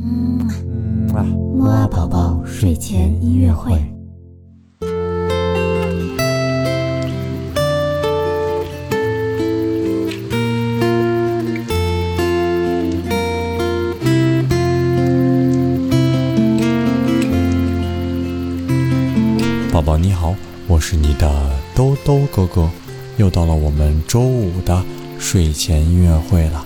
嗯啊，木啊宝宝睡前音乐会。宝宝你好，我是你的兜兜哥哥，又到了我们周五的睡前音乐会了。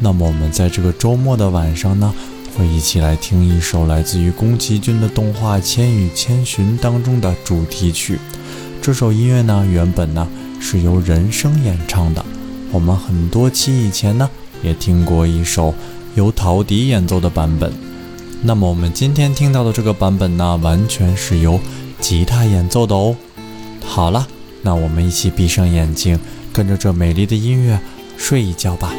那么我们在这个周末的晚上呢，会一起来听一首来自于宫崎骏的动画《千与千寻》当中的主题曲。这首音乐呢，原本呢是由人声演唱的。我们很多期以前呢，也听过一首由陶笛演奏的版本。那么我们今天听到的这个版本呢，完全是由吉他演奏的哦。好了，那我们一起闭上眼睛，跟着这美丽的音乐睡一觉吧。